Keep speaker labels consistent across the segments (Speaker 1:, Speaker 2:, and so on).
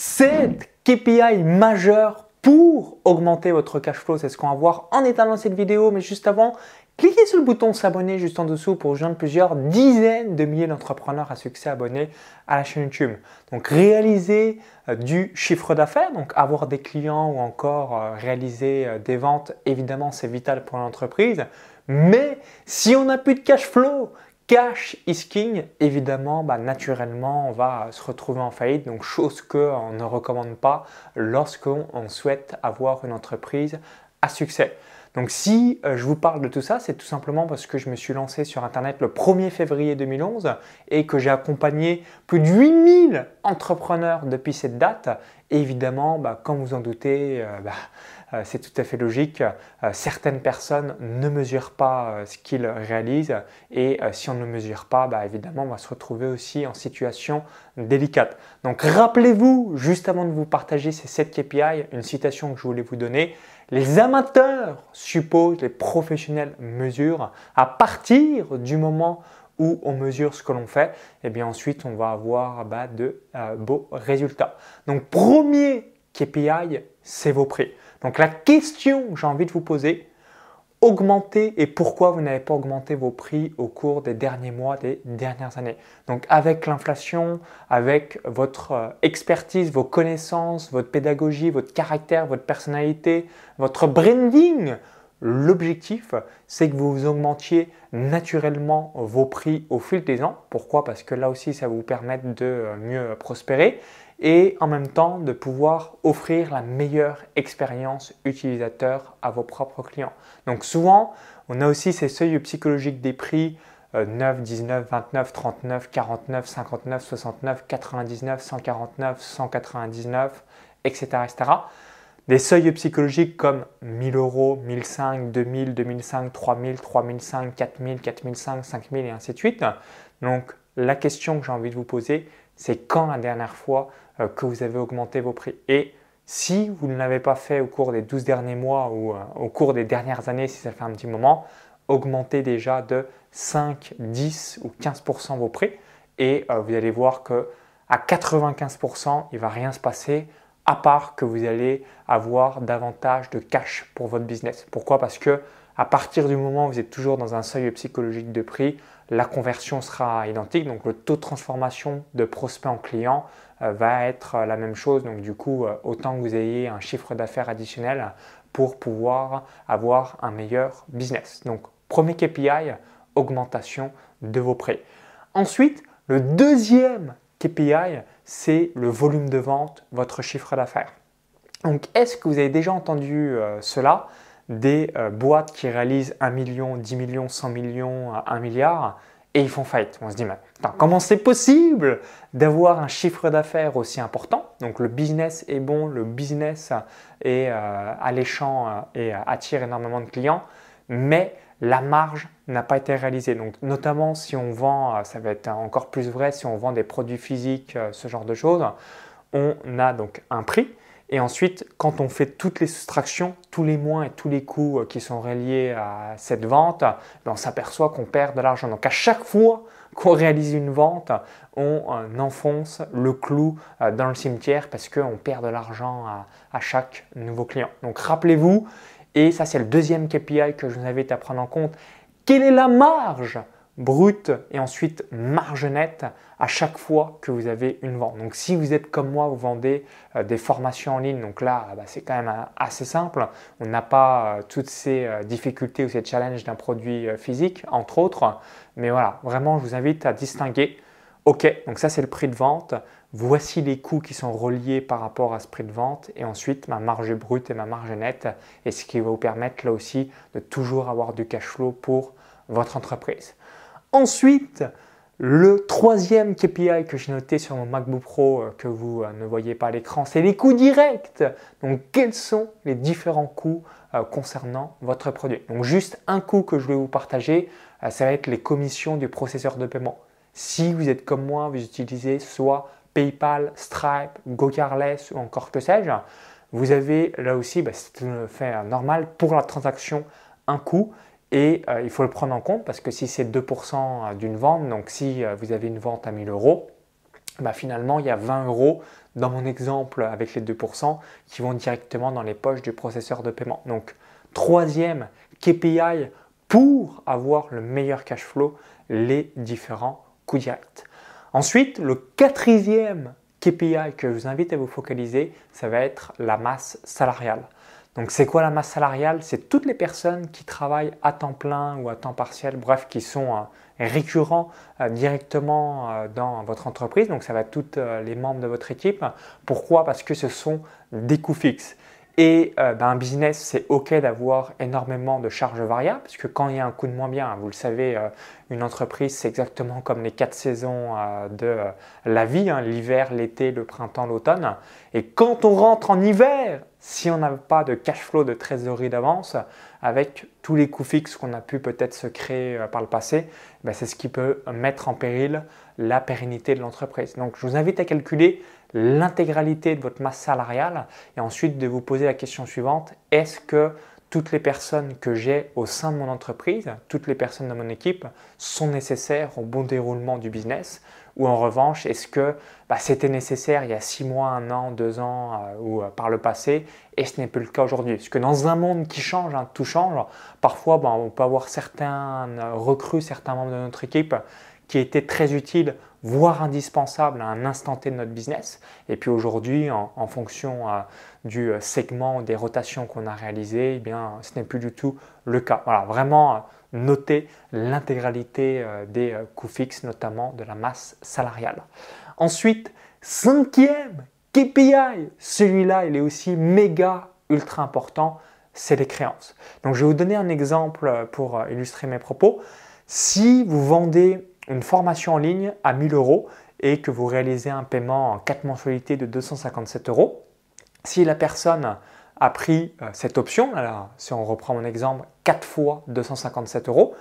Speaker 1: 7 KPI majeurs pour augmenter votre cash flow. C'est ce qu'on va voir en étant dans cette vidéo. Mais juste avant, cliquez sur le bouton s'abonner juste en dessous pour rejoindre plusieurs dizaines de milliers d'entrepreneurs à succès abonnés à la chaîne YouTube. Donc réaliser euh, du chiffre d'affaires, donc avoir des clients ou encore euh, réaliser euh, des ventes, évidemment c'est vital pour l'entreprise. Mais si on n'a plus de cash flow, Cash is king, évidemment, bah, naturellement, on va se retrouver en faillite, donc chose qu'on ne recommande pas lorsqu'on souhaite avoir une entreprise à succès. Donc si euh, je vous parle de tout ça, c'est tout simplement parce que je me suis lancé sur Internet le 1er février 2011 et que j'ai accompagné plus de 8000 entrepreneurs depuis cette date. évidemment, bah, comme vous en doutez, euh, bah, euh, c'est tout à fait logique. certaines personnes ne mesurent pas ce qu'ils réalisent et si on ne mesure pas, bah, évidemment, on va se retrouver aussi en situation délicate. Donc rappelez-vous, juste avant de vous partager ces 7 KPI, une citation que je voulais vous donner. Les amateurs supposent, les professionnels mesurent. À partir du moment où on mesure ce que l'on fait, et bien ensuite on va avoir bah, de euh, beaux résultats. Donc premier KPI, c'est vos prix. Donc la question que j'ai envie de vous poser, augmenter et pourquoi vous n'avez pas augmenté vos prix au cours des derniers mois, des dernières années. Donc avec l'inflation, avec votre euh, expertise, vos connaissances, votre pédagogie, votre caractère, votre personnalité, votre branding, L'objectif, c'est que vous augmentiez naturellement vos prix au fil des ans. Pourquoi? Parce que là aussi, ça vous permettre de euh, mieux prospérer et en même temps de pouvoir offrir la meilleure expérience utilisateur à vos propres clients. Donc souvent, on a aussi ces seuils psychologiques des prix 9, 19, 29, 39, 49, 59, 69, 99, 149, 199, etc. etc. Des seuils psychologiques comme 1000 euros, 1005, 2000, 2005, 3000, 3005, 4000, 4005, 5000 et ainsi de suite. Donc la question que j'ai envie de vous poser, c'est quand la dernière fois euh, que vous avez augmenté vos prix? Et si vous ne l'avez pas fait au cours des 12 derniers mois ou euh, au cours des dernières années, si ça fait un petit moment, augmentez déjà de 5, 10 ou 15% vos prix. Et euh, vous allez voir que à 95%, il ne va rien se passer à part que vous allez avoir davantage de cash pour votre business. Pourquoi? Parce que à partir du moment où vous êtes toujours dans un seuil psychologique de prix, la conversion sera identique. Donc le taux de transformation de prospect en client euh, va être la même chose. Donc du coup, euh, autant que vous ayez un chiffre d'affaires additionnel pour pouvoir avoir un meilleur business. Donc premier KPI, augmentation de vos prix. Ensuite, le deuxième KPI, c'est le volume de vente, votre chiffre d'affaires. Donc, est-ce que vous avez déjà entendu euh, cela? Des euh, boîtes qui réalisent 1 million, 10 millions, 100 millions, 1 milliard et ils font faillite. On se dit, mais comment c'est possible d'avoir un chiffre d'affaires aussi important? Donc, le business est bon, le business est euh, alléchant et attire énormément de clients, mais la marge n'a pas été réalisée. Donc, notamment si on vend, euh, ça va être encore plus vrai si on vend des produits physiques, euh, ce genre de choses, on a donc un prix. Et ensuite, quand on fait toutes les soustractions, tous les mois et tous les coûts euh, qui sont reliés à cette vente, ben, on s'aperçoit qu'on perd de l'argent. Donc à chaque fois qu'on réalise une vente, on enfonce le clou dans le cimetière parce qu'on perd de l'argent à chaque nouveau client. Donc rappelez-vous, et ça, c'est le deuxième KPI que je vous invite à prendre en compte. Quelle est la marge brute et ensuite marge nette à chaque fois que vous avez une vente. Donc si vous êtes comme moi, vous vendez euh, des formations en ligne, donc là bah, c'est quand même euh, assez simple. On n'a pas euh, toutes ces difficultés ou ces challenges d'un produit physique, entre autres. Mais voilà, vraiment je vous invite à distinguer. Ok, donc ça c'est le prix de vente. Voici les coûts qui sont reliés par rapport à ce prix de vente et ensuite ma marge brute et ma marge nette et ce qui va vous permettre là aussi de toujours avoir du cash flow pour votre entreprise. Ensuite, le troisième KPI que j'ai noté sur mon MacBook Pro euh, que vous euh, ne voyez pas à l'écran, c'est les coûts directs. Donc quels sont les différents coûts euh, concernant votre produit? Donc juste un coût que je vais vous partager, ça va être les commissions du processeur de paiement. Si vous êtes comme moi, vous utilisez soit PayPal, Stripe, GoCarless ou encore que sais-je, vous avez là aussi, bah, c'est fait normal pour la transaction un coût et euh, il faut le prendre en compte parce que si c'est 2% d'une vente, donc si euh, vous avez une vente à 1000 euros, bah, finalement il y a 20 euros dans mon exemple avec les 2%, qui vont directement dans les poches du processeur de paiement. Donc, troisième KPI pour avoir le meilleur cash flow, les différents coûts directs. Ensuite, le quatrième KPI que je vous invite à vous focaliser, ça va être la masse salariale. Donc c'est quoi la masse salariale? C'est toutes les personnes qui travaillent à temps plein ou à temps partiel, bref, qui sont euh, récurrents euh, directement euh, dans votre entreprise. Donc ça va être tous les membres de votre équipe. Pourquoi? Parce que ce sont des coûts fixes. Et euh, ben, un business, c'est OK d'avoir énormément de charges variables, parce que quand il y a un coup de moins bien, vous le savez, euh, une entreprise, c'est exactement comme les quatre saisons euh, de la vie, hein, l'hiver, l'été, le printemps, l'automne. Et quand on rentre en hiver, si on n'a pas de cash flow de trésorerie d'avance, avec tous les coûts fixes qu'on a pu peut-être se créer par le passé, ben, c'est ce qui peut mettre en péril la pérennité de l'entreprise. Donc je vous invite à calculer l'intégralité de votre masse salariale et ensuite de vous poser la question suivante, est-ce que toutes les personnes que j'ai au sein de mon entreprise, toutes les personnes de mon équipe sont nécessaires au bon déroulement du business? Ou en revanche, est-ce que bah, c'était nécessaire il y a six mois, un an, deux ans euh, ou euh, par le passé et ce n'est plus le cas aujourd'hui? Parce que dans un monde qui change, hein, tout change, parfois bah, on peut avoir certains recrues, certains membres de notre équipe qui étaient très utiles voire indispensable à un instant T de notre business. Et puis aujourd'hui, en, fonction euh, du euh, segment des rotations qu'on a réalisées, eh bien, ce n'est plus du tout le cas. Voilà, vraiment euh, noter l'intégralité des coûts fixes, notamment de la masse salariale. Ensuite, cinquième KPI, celui-là, il est aussi méga ultra important, c'est les créances. Donc je vais vous donner un exemple pour illustrer mes propos. Si vous vendez une formation en ligne à 1000 euros et que vous réalisez un paiement en 4 mensualités de 257 euros, si la personne a pris euh, cette option, alors si on reprend mon exemple, 4 fois 257 euros,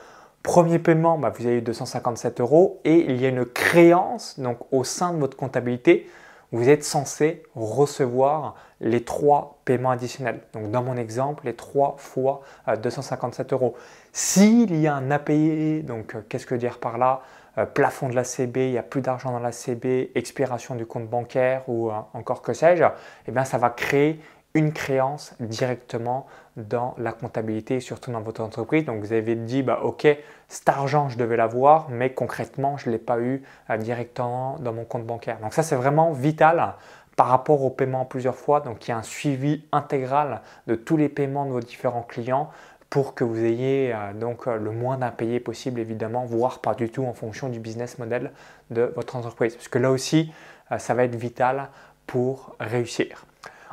Speaker 1: premier paiement, bah, vous avez eu 257 euros et il y a une créance donc au sein de votre comptabilité vous êtes censé recevoir les trois paiements additionnels. Donc dans mon exemple, les trois fois 257 euh, euros. S'il y a un API, donc euh, qu'est-ce que dire par là? Euh, Plafond de la CB, il n'y a plus d'argent dans la CB, expiration du compte bancaire ou encore que sais-je, eh bien ça va créer une créance directement dans la comptabilité surtout dans votre entreprise. Donc vous avez dit, bah, ok, cet argent, je devais l'avoir, mais concrètement, je ne l'ai pas eu euh, directement dans mon compte bancaire. Donc ça, c'est vraiment vital par rapport au paiement plusieurs fois. Donc il y a un suivi intégral de tous les paiements de vos différents clients pour que vous ayez euh, donc le moins d'impayés possible évidemment, voire pas du tout en fonction du business model de votre entreprise. Parce que là aussi, euh, ça va être vital pour réussir.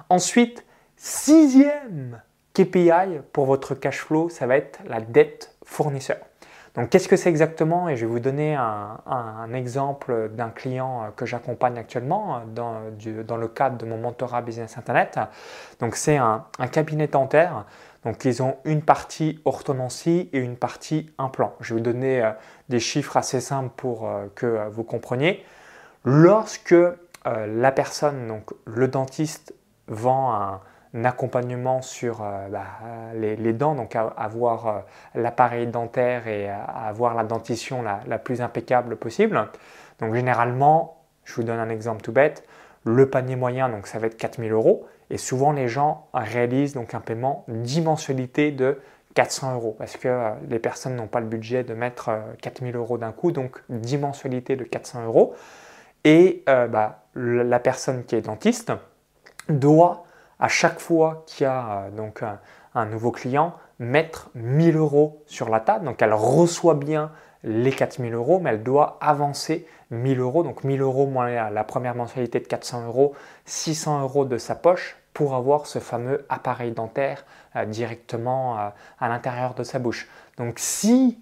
Speaker 1: Ensuite, Sixième KPI pour votre cash flow, ça va être la dette fournisseur. Donc qu'est-ce que c'est exactement? Et je vais vous donner un, exemple d'un client que j'accompagne actuellement dans, dans, le cadre de mon mentorat Business Internet. Donc c'est un, cabinet dentaire. Donc ils ont une partie orthodontie et une partie implant. Je vais vous donner euh, des chiffres assez simples pour euh, que vous compreniez. Lorsque euh, la personne, donc le dentiste, vend un, accompagnement sur euh, bah, les, dents, donc avoir euh, l'appareil dentaire et avoir la dentition la, plus impeccable possible. Donc généralement, je vous donne un exemple tout bête, le panier moyen, donc ça va être 4000 euros, et souvent les gens réalisent donc un paiement 10 mensualités de 400 euros parce que euh, les personnes n'ont pas le budget de mettre 4000 euros d'un coup, donc 10 mensualités de 400 euros. Et bah, la personne qui est dentiste doit à chaque fois qu'il y a euh, donc un, nouveau client, mettre 1000 euros sur la table. Donc elle reçoit bien les 4000 euros, mais elle doit avancer 1000 euros. Donc 1000 euros moins la, première mensualité de 400 euros, 600 euros de sa poche pour avoir ce fameux appareil dentaire euh, directement euh, à l'intérieur de sa bouche. Donc si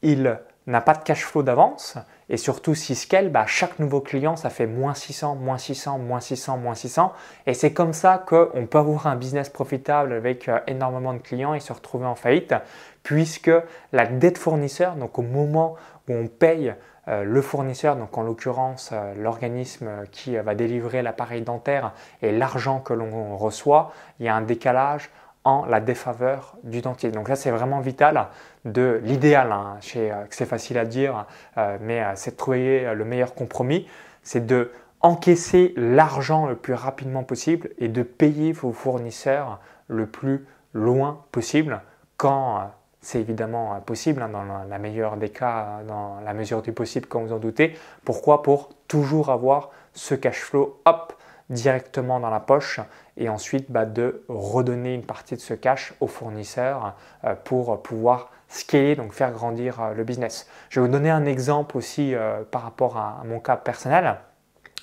Speaker 1: il n'a pas de cash flow d'avance, et surtout si scale, bah, chaque nouveau client, ça fait moins 600, moins 600, moins 600, moins 600. Et c'est comme ça qu'on peut avoir un business profitable avec euh, énormément de clients et se retrouver en faillite, puisque la dette fournisseur, donc au moment où on paye euh, le fournisseur, donc en l'occurrence euh, l'organisme qui va délivrer l'appareil dentaire et l'argent que l'on reçoit, il y a un décalage en la défaveur du dentiste. Donc ça c'est vraiment vital de l'idéal, hein, euh, c'est facile à dire, euh, mais euh, c'est de trouver le meilleur compromis, c'est de encaisser l'argent le plus rapidement possible et de payer vos fournisseurs le plus loin possible quand euh, c'est évidemment possible, hein, dans la meilleure des cas, dans la mesure du possible, comme vous en doutez. Pourquoi? Pour toujours avoir ce cash flow, hop, directement dans la poche et ensuite bah, de redonner une partie de ce cash aux fournisseurs euh, pour pouvoir scaler, donc faire grandir euh, le business. Je vais vous donner un exemple aussi euh, par rapport à, mon cas personnel.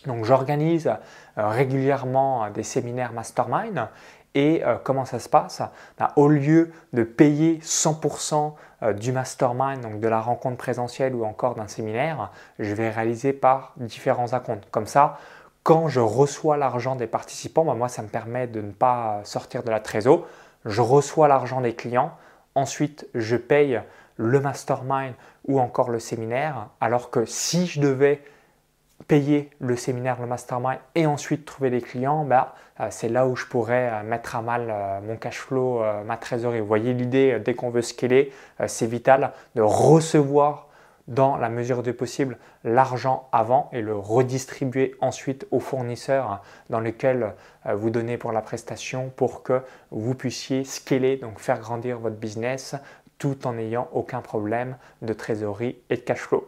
Speaker 1: Donc j'organise régulièrement des séminaires mastermind et comment ça se passe? Bah, Au lieu de payer 100% du mastermind, donc de la rencontre présentielle ou encore d'un séminaire, je vais réaliser par différents accounts. Comme ça, quand je reçois l'argent des participants, bah, moi ça me permet de ne pas sortir de la trésor. Je reçois l'argent des clients, ensuite je paye le mastermind ou encore le séminaire, alors que si je devais payer le séminaire, le mastermind et ensuite trouver des clients, bah, euh, c'est là où je pourrais euh, mettre à mal euh, mon cash flow, ma trésorerie. Vous voyez l'idée, dès qu'on veut scaler, c'est vital de recevoir dans la mesure du possible l'argent avant et le redistribuer ensuite aux fournisseurs dans lesquels euh, vous donnez pour la prestation pour que vous puissiez scaler, donc faire grandir votre business tout en n'ayant aucun problème de trésorerie et de cash flow.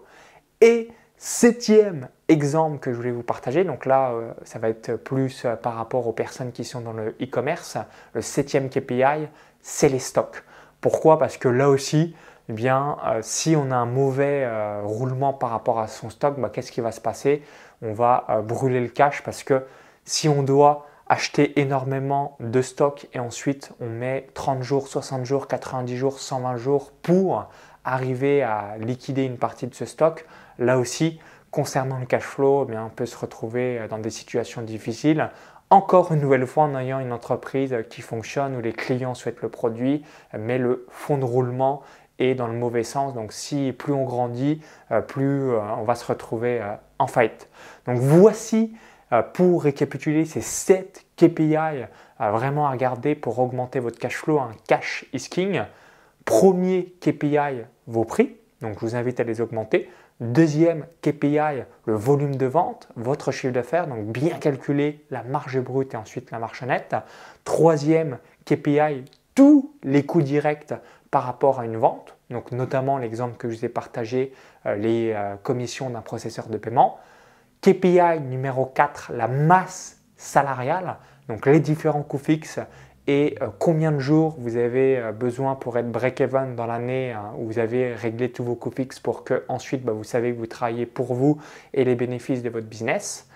Speaker 1: Et septième exemple que je voulais vous partager, donc là euh, ça va être plus euh, par rapport aux personnes qui sont dans le e-commerce, le septième KPI, c'est les stocks. Pourquoi? Parce que là aussi, eh bien, euh, si on a un mauvais euh, roulement par rapport à son stock, bah, qu'est-ce qui va se passer? On va euh, brûler le cash parce que si on doit acheter énormément de stock et ensuite on met 30 jours, 60 jours, 90 jours, 120 jours pour arriver à liquider une partie de ce stock, là aussi, concernant le cash flow, eh on peut se retrouver dans des situations difficiles. Encore une nouvelle fois, en ayant une entreprise qui fonctionne, où les clients souhaitent le produit, mais le fonds de roulement et dans le mauvais sens. Donc si plus on grandit, euh, plus euh, on va se retrouver euh, en fight. Donc voici pour récapituler ces 7 KPI vraiment à regarder pour augmenter votre cash flow. Un cash is king. Premier KPI, vos prix. Donc je vous invite à les augmenter. Deuxième KPI, le volume de vente, votre chiffre d'affaires, donc bien calculer la marge brute et ensuite la marge nette. Troisième KPI, tous les coûts directs par rapport à une vente, donc notamment l'exemple que je vous ai partagé, euh, les euh, commissions d'un processeur de paiement. KPI numéro 4, la masse salariale, donc les différents coûts fixes et euh, combien de jours vous avez besoin pour être break-even dans l'année hein, où vous avez réglé tous vos coûts fixes pour que ensuite bah, vous savez que vous travaillez pour vous et les bénéfices de votre business.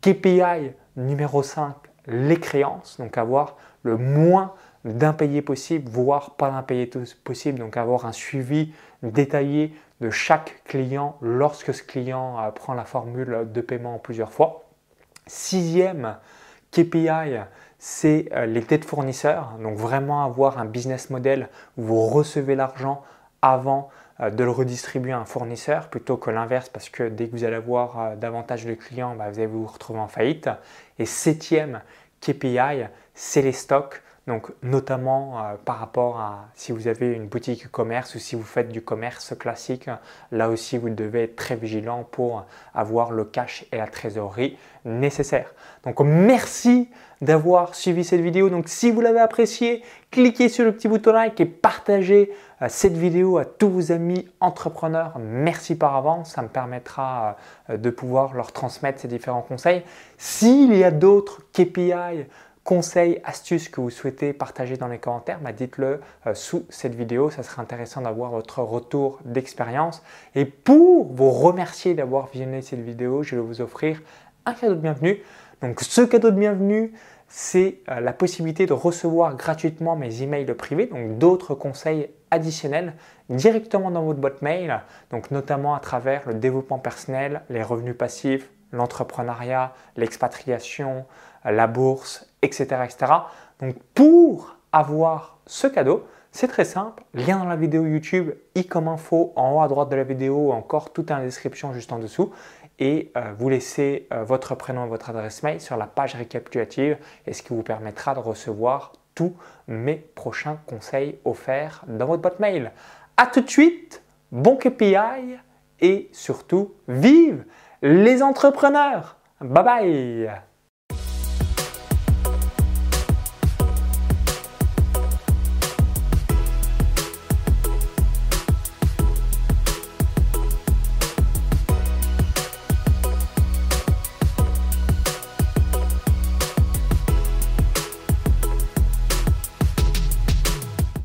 Speaker 1: KPI numéro 5, les créances, donc avoir le moins d'impayés possible, voire pas d'impayés possible, donc avoir un suivi détaillé de chaque client lorsque ce client euh, prend la formule de paiement plusieurs fois. Sixième KPI, c'est euh, les dettes fournisseurs, donc vraiment avoir un business model où vous recevez l'argent avant euh, de le redistribuer à un fournisseur plutôt que l'inverse parce que dès que vous allez avoir davantage de clients, bah, vous allez vous retrouver en faillite. Et septième KPI, c'est les stocks. Notamment euh, par rapport à si vous avez une boutique e-commerce ou si vous faites du commerce classique, là aussi vous devez être très vigilant pour avoir le cash et la trésorerie nécessaires. Donc merci d'avoir suivi cette vidéo. Donc si vous l'avez apprécié, cliquez sur le petit bouton like et partagez euh, cette vidéo à tous vos amis entrepreneurs. Merci par avance, ça me permettra euh, de pouvoir leur transmettre ces différents conseils. S'il y a d'autres KPI, conseils, astuces que vous souhaitez partager dans les commentaires, bah, dites-le euh, sous cette vidéo. Ça serait intéressant d'avoir votre retour d'expérience. Et pour vous remercier d'avoir visionné cette vidéo, je vais vous offrir un cadeau de bienvenue. Donc ce cadeau de bienvenue, c'est euh, la possibilité de recevoir gratuitement mes emails privés, donc d'autres conseils additionnels directement dans votre boîte mail, donc notamment à travers le développement personnel, les revenus passifs, l'entrepreneuriat, l'expatriation, la bourse, etc., etc. Donc pour avoir ce cadeau, c'est très simple, lien dans la vidéo YouTube, i comme info en haut à droite de la vidéo, encore tout en description juste en dessous. Et euh, vous laissez euh, votre prénom et votre adresse mail sur la page récapitulative et ce qui vous permettra de recevoir tous mes prochains conseils offerts dans votre boîte mail. A tout de suite, bon KPI et surtout, vive les entrepreneurs. Bye bye